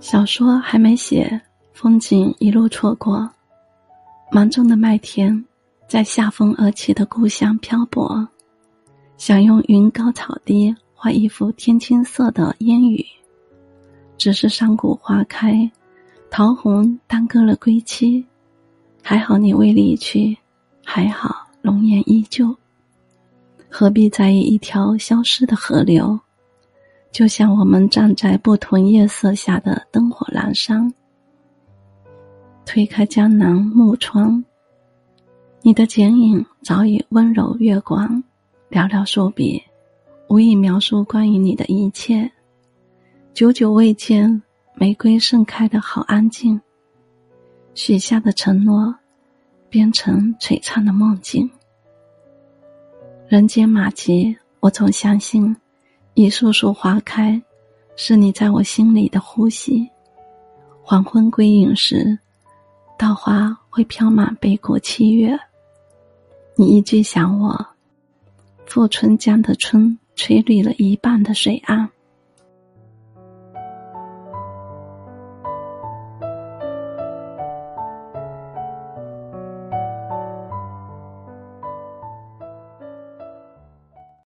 小说还没写，风景一路错过。芒种的麦田，在夏风而起的故乡漂泊，想用云高草低画一幅天青色的烟雨。只是山谷花开，桃红耽搁了归期。还好你未离去，还好容颜依旧。何必在意一条消失的河流？就像我们站在不同夜色下的灯火阑珊。推开江南木窗，你的剪影早已温柔月光，寥寥数笔，无意描述关于你的一切。久久未见，玫瑰盛开的好安静。许下的承诺，变成璀璨的梦境。人间马吉，我总相信，一束束花开，是你在我心里的呼吸。黄昏归隐时。稻花会飘满北国七月。你一句想我，富春江的春吹绿了一半的水岸。